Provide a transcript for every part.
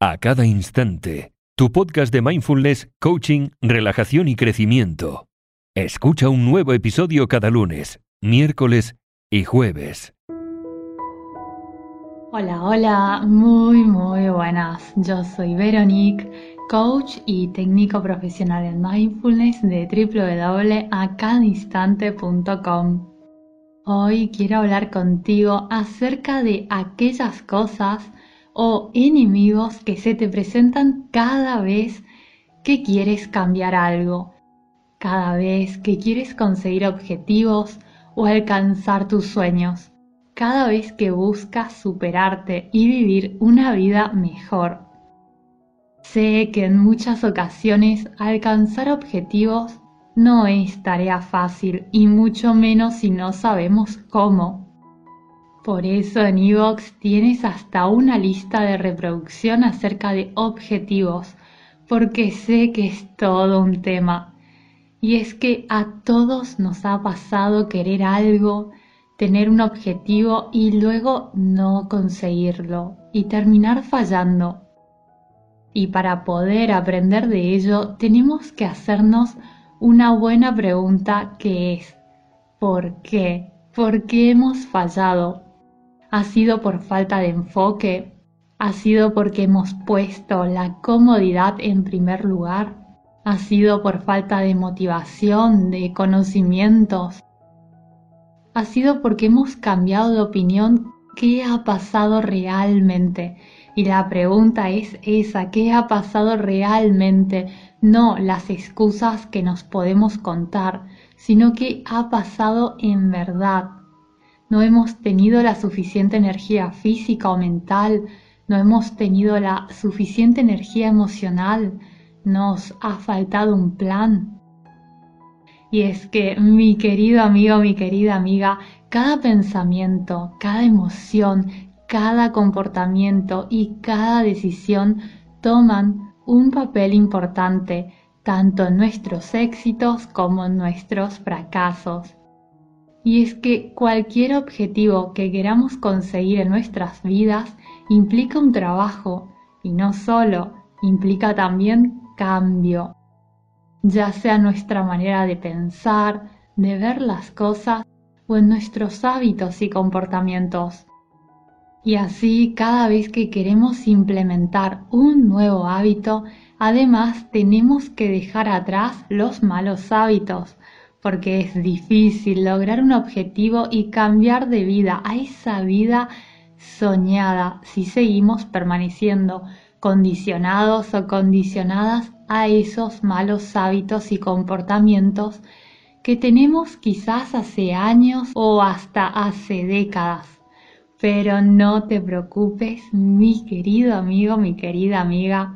a cada instante. Tu podcast de mindfulness, coaching, relajación y crecimiento. Escucha un nuevo episodio cada lunes, miércoles y jueves. Hola, hola, muy, muy buenas. Yo soy Veronique, coach y técnico profesional en mindfulness de www.acadinstante.com. Hoy quiero hablar contigo acerca de aquellas cosas o enemigos que se te presentan cada vez que quieres cambiar algo, cada vez que quieres conseguir objetivos o alcanzar tus sueños, cada vez que buscas superarte y vivir una vida mejor. Sé que en muchas ocasiones alcanzar objetivos no es tarea fácil y mucho menos si no sabemos cómo. Por eso en Evox tienes hasta una lista de reproducción acerca de objetivos, porque sé que es todo un tema. Y es que a todos nos ha pasado querer algo, tener un objetivo y luego no conseguirlo y terminar fallando. Y para poder aprender de ello tenemos que hacernos una buena pregunta que es ¿por qué? ¿Por qué hemos fallado? Ha sido por falta de enfoque, ha sido porque hemos puesto la comodidad en primer lugar, ha sido por falta de motivación, de conocimientos, ha sido porque hemos cambiado de opinión qué ha pasado realmente. Y la pregunta es esa, ¿qué ha pasado realmente? No las excusas que nos podemos contar, sino qué ha pasado en verdad no hemos tenido la suficiente energía física o mental, no hemos tenido la suficiente energía emocional, nos ha faltado un plan. Y es que, mi querido amigo, mi querida amiga, cada pensamiento, cada emoción, cada comportamiento y cada decisión toman un papel importante tanto en nuestros éxitos como en nuestros fracasos y es que cualquier objetivo que queramos conseguir en nuestras vidas implica un trabajo y no solo, implica también cambio, ya sea nuestra manera de pensar, de ver las cosas o en nuestros hábitos y comportamientos. Y así cada vez que queremos implementar un nuevo hábito, además tenemos que dejar atrás los malos hábitos, porque es difícil lograr un objetivo y cambiar de vida a esa vida soñada si seguimos permaneciendo condicionados o condicionadas a esos malos hábitos y comportamientos que tenemos quizás hace años o hasta hace décadas. Pero no te preocupes, mi querido amigo, mi querida amiga,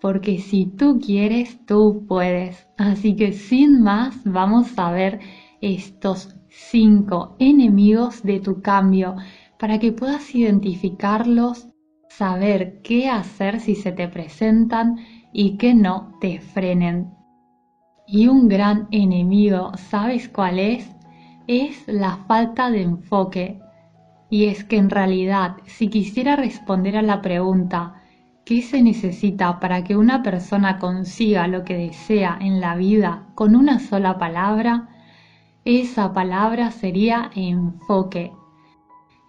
porque si tú quieres, tú puedes. Así que sin más, vamos a ver estos cinco enemigos de tu cambio para que puedas identificarlos, saber qué hacer si se te presentan y que no te frenen. Y un gran enemigo, ¿sabes cuál es? Es la falta de enfoque. Y es que en realidad, si quisiera responder a la pregunta, ¿Qué se necesita para que una persona consiga lo que desea en la vida con una sola palabra? Esa palabra sería enfoque.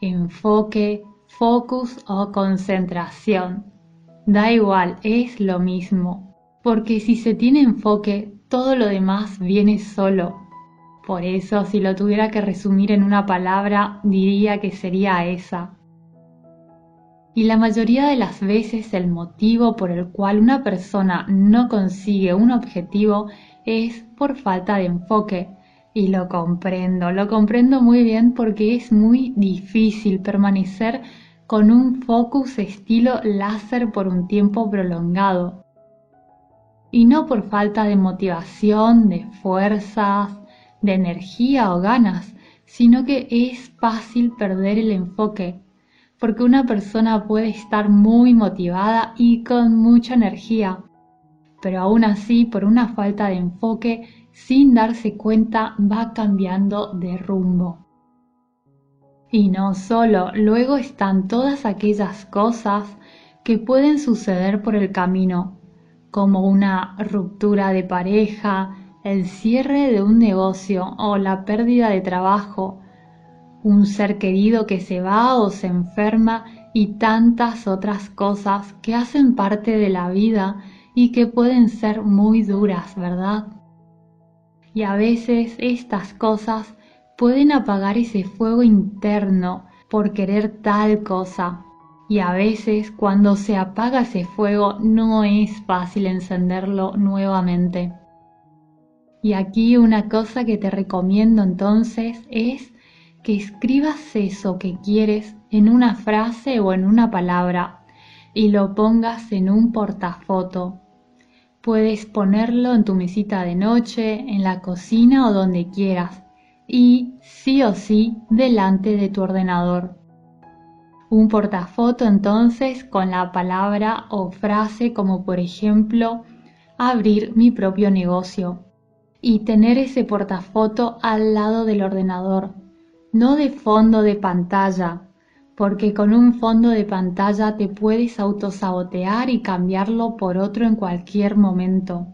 Enfoque, focus o concentración. Da igual, es lo mismo. Porque si se tiene enfoque, todo lo demás viene solo. Por eso, si lo tuviera que resumir en una palabra, diría que sería esa, y la mayoría de las veces el motivo por el cual una persona no consigue un objetivo es por falta de enfoque. Y lo comprendo, lo comprendo muy bien porque es muy difícil permanecer con un focus estilo láser por un tiempo prolongado. Y no por falta de motivación, de fuerzas, de energía o ganas, sino que es fácil perder el enfoque porque una persona puede estar muy motivada y con mucha energía, pero aún así por una falta de enfoque, sin darse cuenta, va cambiando de rumbo. Y no solo, luego están todas aquellas cosas que pueden suceder por el camino, como una ruptura de pareja, el cierre de un negocio o la pérdida de trabajo, un ser querido que se va o se enferma y tantas otras cosas que hacen parte de la vida y que pueden ser muy duras, ¿verdad? Y a veces estas cosas pueden apagar ese fuego interno por querer tal cosa. Y a veces cuando se apaga ese fuego no es fácil encenderlo nuevamente. Y aquí una cosa que te recomiendo entonces es que escribas eso que quieres en una frase o en una palabra y lo pongas en un portafoto. Puedes ponerlo en tu mesita de noche, en la cocina o donde quieras y sí o sí delante de tu ordenador. Un portafoto entonces con la palabra o frase como por ejemplo abrir mi propio negocio y tener ese portafoto al lado del ordenador, no de fondo de pantalla, porque con un fondo de pantalla te puedes autosabotear y cambiarlo por otro en cualquier momento.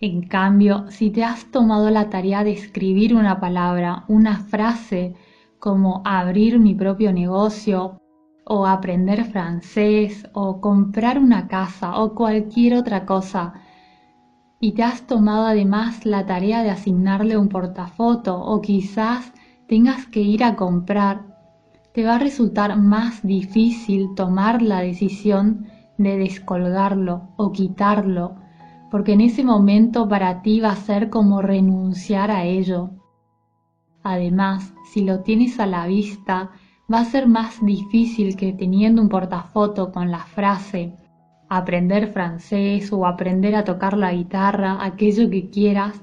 En cambio, si te has tomado la tarea de escribir una palabra, una frase, como abrir mi propio negocio, o aprender francés, o comprar una casa, o cualquier otra cosa, y te has tomado además la tarea de asignarle un portafoto o quizás tengas que ir a comprar, te va a resultar más difícil tomar la decisión de descolgarlo o quitarlo, porque en ese momento para ti va a ser como renunciar a ello. Además, si lo tienes a la vista, va a ser más difícil que teniendo un portafoto con la frase aprender francés o aprender a tocar la guitarra, aquello que quieras,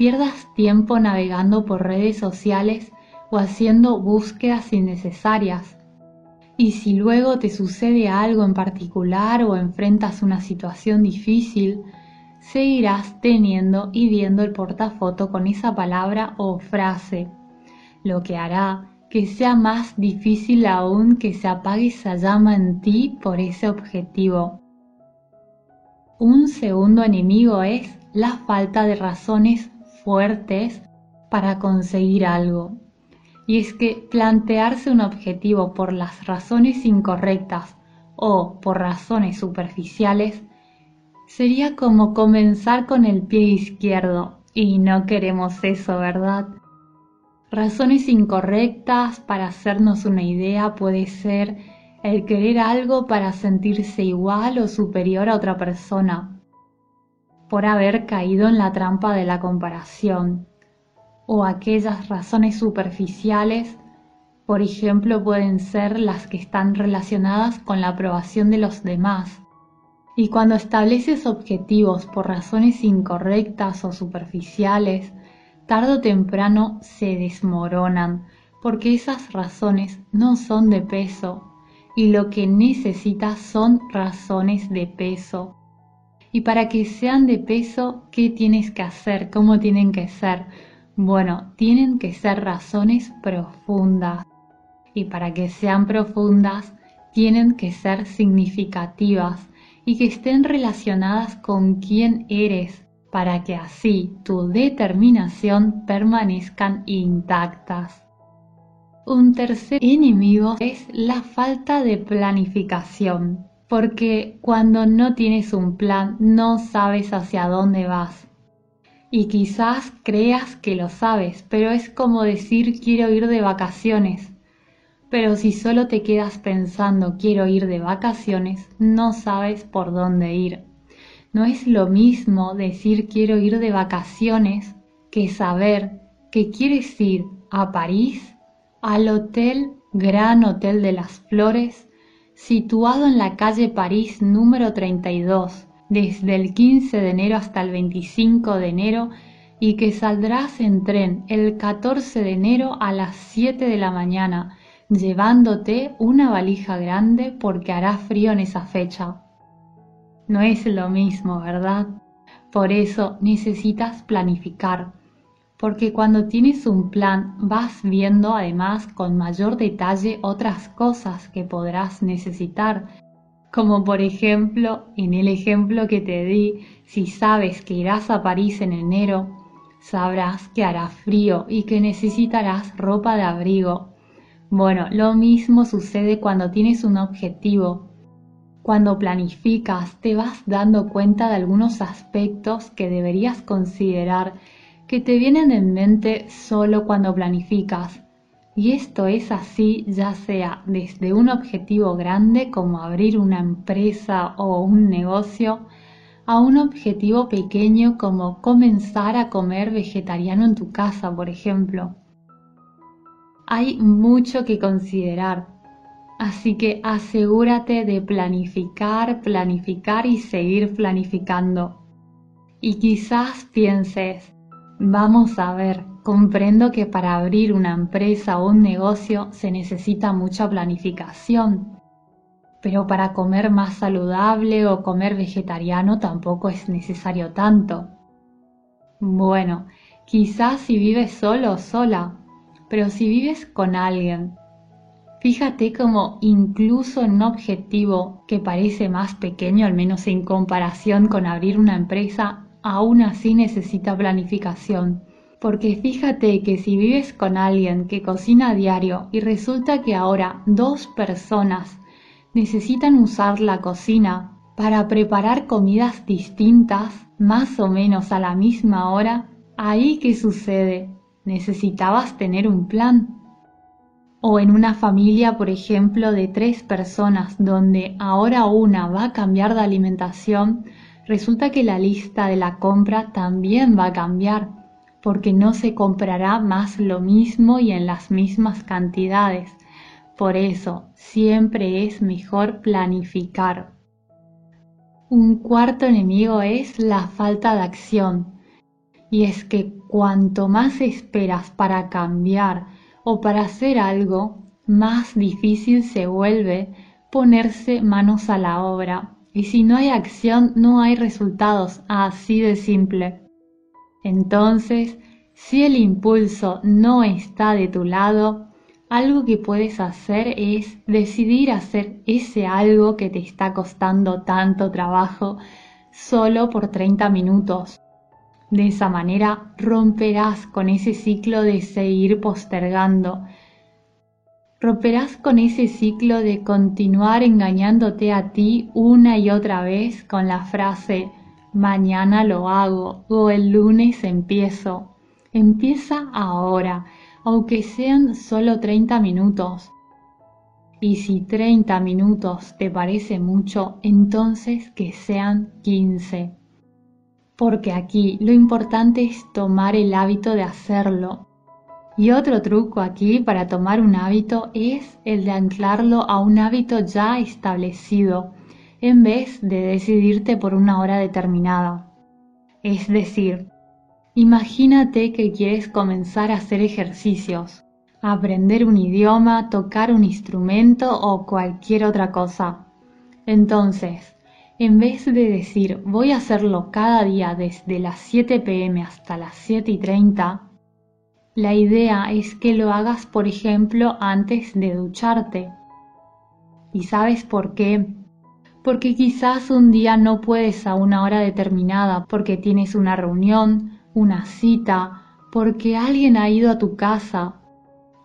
pierdas tiempo navegando por redes sociales o haciendo búsquedas innecesarias. Y si luego te sucede algo en particular o enfrentas una situación difícil, seguirás teniendo y viendo el portafoto con esa palabra o frase, lo que hará que sea más difícil aún que se apague esa llama en ti por ese objetivo. Un segundo enemigo es la falta de razones fuertes para conseguir algo. Y es que plantearse un objetivo por las razones incorrectas o por razones superficiales sería como comenzar con el pie izquierdo y no queremos eso, ¿verdad? Razones incorrectas para hacernos una idea puede ser el querer algo para sentirse igual o superior a otra persona, por haber caído en la trampa de la comparación, o aquellas razones superficiales, por ejemplo, pueden ser las que están relacionadas con la aprobación de los demás. Y cuando estableces objetivos por razones incorrectas o superficiales, tarde o temprano se desmoronan, porque esas razones no son de peso y lo que necesitas son razones de peso. Y para que sean de peso, ¿qué tienes que hacer? ¿Cómo tienen que ser? Bueno, tienen que ser razones profundas. Y para que sean profundas, tienen que ser significativas y que estén relacionadas con quién eres, para que así tu determinación permanezcan intactas. Un tercer enemigo es la falta de planificación, porque cuando no tienes un plan no sabes hacia dónde vas. Y quizás creas que lo sabes, pero es como decir quiero ir de vacaciones. Pero si solo te quedas pensando quiero ir de vacaciones, no sabes por dónde ir. No es lo mismo decir quiero ir de vacaciones que saber que quieres ir a París al Hotel Gran Hotel de las Flores, situado en la calle París número 32, desde el 15 de enero hasta el 25 de enero y que saldrás en tren el 14 de enero a las 7 de la mañana, llevándote una valija grande porque hará frío en esa fecha. No es lo mismo, ¿verdad? Por eso necesitas planificar porque cuando tienes un plan vas viendo además con mayor detalle otras cosas que podrás necesitar Como por ejemplo, en el ejemplo que te di, si sabes que irás a París en enero, sabrás que hará frío y que necesitarás ropa de abrigo. Bueno, lo mismo sucede cuando tienes un objetivo. Cuando planificas te vas dando cuenta de algunos aspectos que deberías considerar que te vienen en mente solo cuando planificas. Y esto es así ya sea desde un objetivo grande como abrir una empresa o un negocio, a un objetivo pequeño como comenzar a comer vegetariano en tu casa, por ejemplo. Hay mucho que considerar, así que asegúrate de planificar, planificar y seguir planificando. Y quizás pienses, Vamos a ver, comprendo que para abrir una empresa o un negocio se necesita mucha planificación, pero para comer más saludable o comer vegetariano tampoco es necesario tanto. Bueno, quizás si vives solo o sola, pero si vives con alguien, fíjate como incluso en un objetivo que parece más pequeño, al menos en comparación con abrir una empresa, aún así necesita planificación. Porque fíjate que si vives con alguien que cocina a diario y resulta que ahora dos personas necesitan usar la cocina para preparar comidas distintas, más o menos a la misma hora, ahí qué sucede? Necesitabas tener un plan. O en una familia, por ejemplo, de tres personas, donde ahora una va a cambiar de alimentación, resulta que la lista de la compra también va a cambiar, porque no se comprará más lo mismo y en las mismas cantidades. Por eso, siempre es mejor planificar. Un cuarto enemigo es la falta de acción. Y es que cuanto más esperas para cambiar o para hacer algo, más difícil se vuelve ponerse manos a la obra y si no hay acción, no hay resultados, así de simple. Entonces, si el impulso no está de tu lado, algo que puedes hacer es decidir hacer ese algo que te está costando tanto trabajo solo por 30 minutos. De esa manera romperás con ese ciclo de seguir postergando, romperás con ese ciclo de continuar engañándote a ti una y otra vez con la frase mañana lo hago o el lunes empiezo. Empieza ahora, aunque sean solo 30 minutos. Y si 30 minutos te parece mucho, entonces que sean 15. Porque aquí lo importante es tomar el hábito de hacerlo, y otro truco aquí para tomar un hábito es el de anclarlo a un hábito ya establecido, en vez de decidirte por una hora determinada. Es decir, imagínate que quieres comenzar a hacer ejercicios, aprender un idioma, tocar un instrumento o cualquier otra cosa. Entonces, en vez de decir voy a hacerlo cada día desde las 7 pm hasta las 7 y 30, la idea es que lo hagas, por ejemplo, antes de ducharte. ¿Y sabes por qué? Porque quizás un día no puedes a una hora determinada porque tienes una reunión, una cita, porque alguien ha ido a tu casa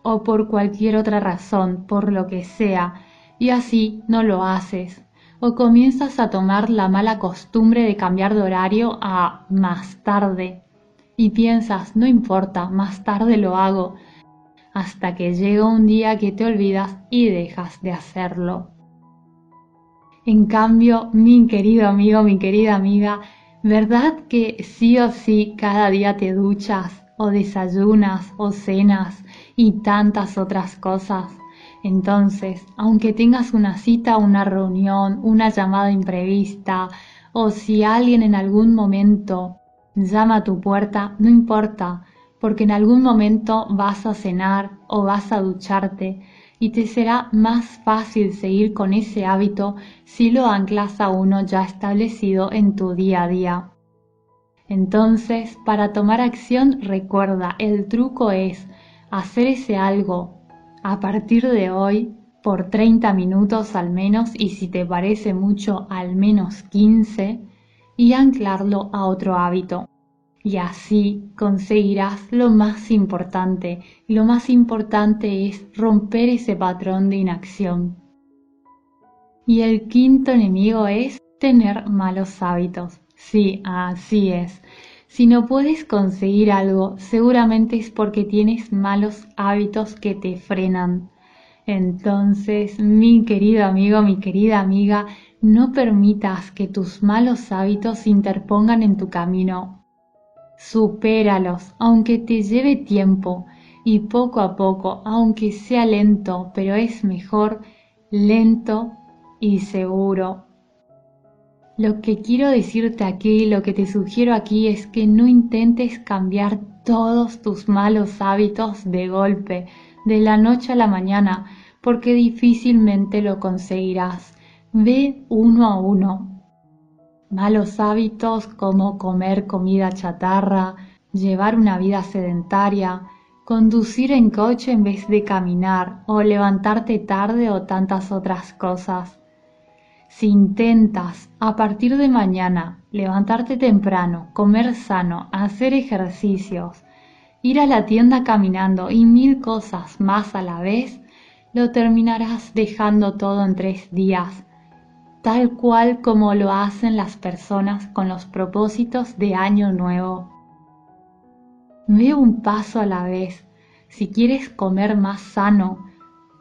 o por cualquier otra razón, por lo que sea, y así no lo haces. O comienzas a tomar la mala costumbre de cambiar de horario a más tarde y piensas, no importa, más tarde lo hago, hasta que llega un día que te olvidas y dejas de hacerlo. En cambio, mi querido amigo, mi querida amiga, ¿verdad que sí o sí cada día te duchas o desayunas o cenas y tantas otras cosas? Entonces, aunque tengas una cita, una reunión, una llamada imprevista, o si alguien en algún momento llama a tu puerta, no importa, porque en algún momento vas a cenar o vas a ducharte y te será más fácil seguir con ese hábito si lo anclas a uno ya establecido en tu día a día. Entonces, para tomar acción, recuerda, el truco es hacer ese algo a partir de hoy por 30 minutos al menos y si te parece mucho al menos 15 y anclarlo a otro hábito. Y así conseguirás lo más importante. Y lo más importante es romper ese patrón de inacción. Y el quinto enemigo es tener malos hábitos. Sí, así es. Si no puedes conseguir algo, seguramente es porque tienes malos hábitos que te frenan. Entonces, mi querido amigo, mi querida amiga, no permitas que tus malos hábitos se interpongan en tu camino. Supéralos, aunque te lleve tiempo, y poco a poco, aunque sea lento, pero es mejor lento y seguro. Lo que quiero decirte aquí, lo que te sugiero aquí es que no intentes cambiar todos tus malos hábitos de golpe, de la noche a la mañana, porque difícilmente lo conseguirás. Ve uno a uno. Malos hábitos como comer comida chatarra, llevar una vida sedentaria, conducir en coche en vez de caminar o levantarte tarde o tantas otras cosas. Si intentas a partir de mañana levantarte temprano, comer sano, hacer ejercicios, ir a la tienda caminando y mil cosas más a la vez, lo terminarás dejando todo en tres días, tal cual como lo hacen las personas con los propósitos de año nuevo. Ve un paso a la vez. Si quieres comer más sano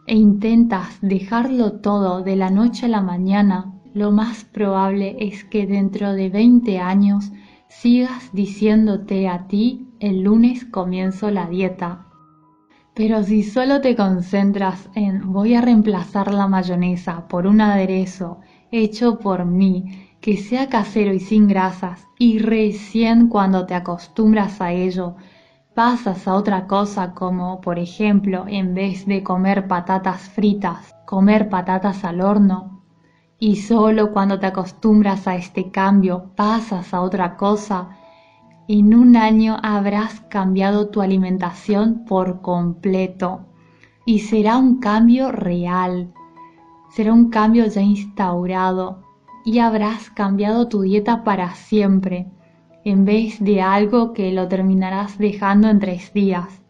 e intentas dejarlo todo de la noche a la mañana, lo más probable es que dentro de 20 años sigas diciéndote a ti el lunes comienzo la dieta. Pero si solo te concentras en voy a reemplazar la mayonesa por un aderezo hecho por mí, que sea casero y sin grasas, y recién cuando te acostumbras a ello, pasas a otra cosa como, por ejemplo, en vez de comer patatas fritas, comer patatas al horno, y solo cuando te acostumbras a este cambio pasas a otra cosa, en un año habrás cambiado tu alimentación por completo. Y será un cambio real, será un cambio ya instaurado y habrás cambiado tu dieta para siempre en vez de algo que lo terminarás dejando en tres días.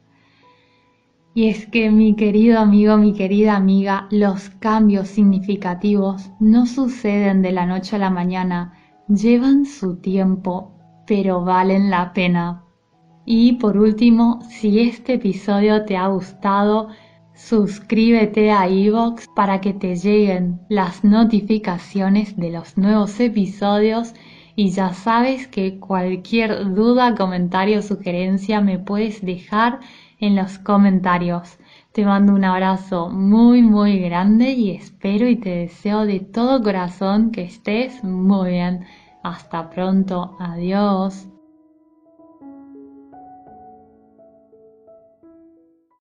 Y es que mi querido amigo, mi querida amiga, los cambios significativos no suceden de la noche a la mañana, llevan su tiempo, pero valen la pena. Y por último, si este episodio te ha gustado, suscríbete a iVoox para que te lleguen las notificaciones de los nuevos episodios y ya sabes que cualquier duda, comentario o sugerencia me puedes dejar en los comentarios. Te mando un abrazo muy muy grande y espero y te deseo de todo corazón que estés muy bien. Hasta pronto, adiós.